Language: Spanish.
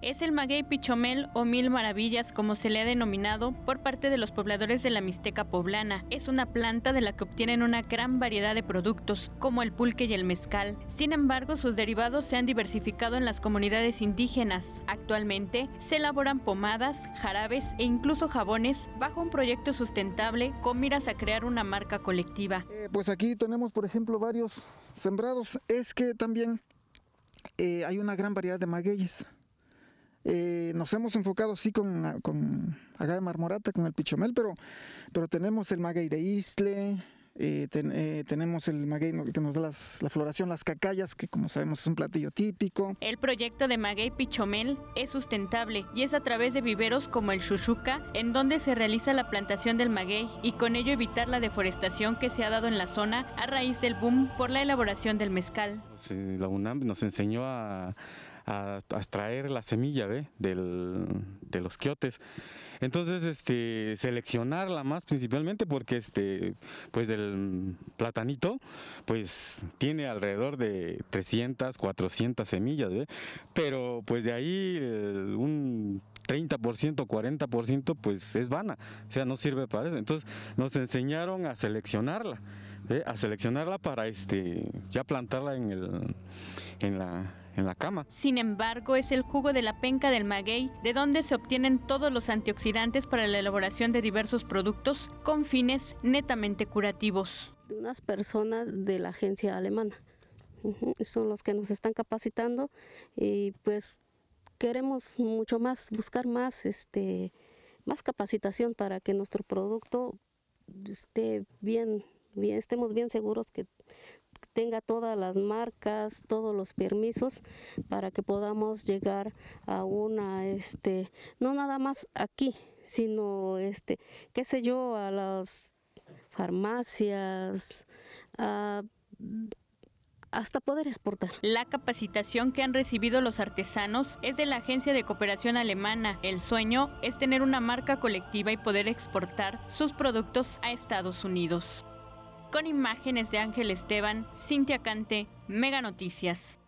Es el maguey pichomel o mil maravillas como se le ha denominado por parte de los pobladores de la Mixteca poblana. Es una planta de la que obtienen una gran variedad de productos como el pulque y el mezcal. Sin embargo, sus derivados se han diversificado en las comunidades indígenas. Actualmente se elaboran pomadas, jarabes e incluso jabones bajo un proyecto sustentable con miras a crear una marca colectiva. Eh, pues aquí tenemos por ejemplo varios sembrados. Es que también eh, hay una gran variedad de magueyes. Eh, nos hemos enfocado sí con, con agave marmorata, con el pichomel, pero, pero tenemos el maguey de Istle, eh, eh, tenemos el maguey que nos da la floración, las cacayas, que como sabemos es un platillo típico. El proyecto de maguey pichomel es sustentable y es a través de viveros como el Shushuka, en donde se realiza la plantación del maguey y con ello evitar la deforestación que se ha dado en la zona a raíz del boom por la elaboración del mezcal. La UNAM nos enseñó a a, extraer la semilla de los quiotes. Entonces, este, seleccionarla más principalmente porque este, pues del platanito, pues tiene alrededor de 300, 400 semillas, pero pues de ahí un 30%, 40% pues es vana, o sea, no sirve para eso. Entonces nos enseñaron a seleccionarla, a seleccionarla para este ya plantarla en el en la en la cama. Sin embargo, es el jugo de la penca del maguey de donde se obtienen todos los antioxidantes para la elaboración de diversos productos con fines netamente curativos. De unas personas de la agencia alemana. Son los que nos están capacitando y pues queremos mucho más, buscar más, este, más capacitación para que nuestro producto esté bien, bien, estemos bien seguros que tenga todas las marcas, todos los permisos para que podamos llegar a una, este, no nada más aquí, sino, este, qué sé yo, a las farmacias, hasta poder exportar. La capacitación que han recibido los artesanos es de la Agencia de Cooperación Alemana. El sueño es tener una marca colectiva y poder exportar sus productos a Estados Unidos con imágenes de Ángel Esteban, Cintia Cante, Mega Noticias.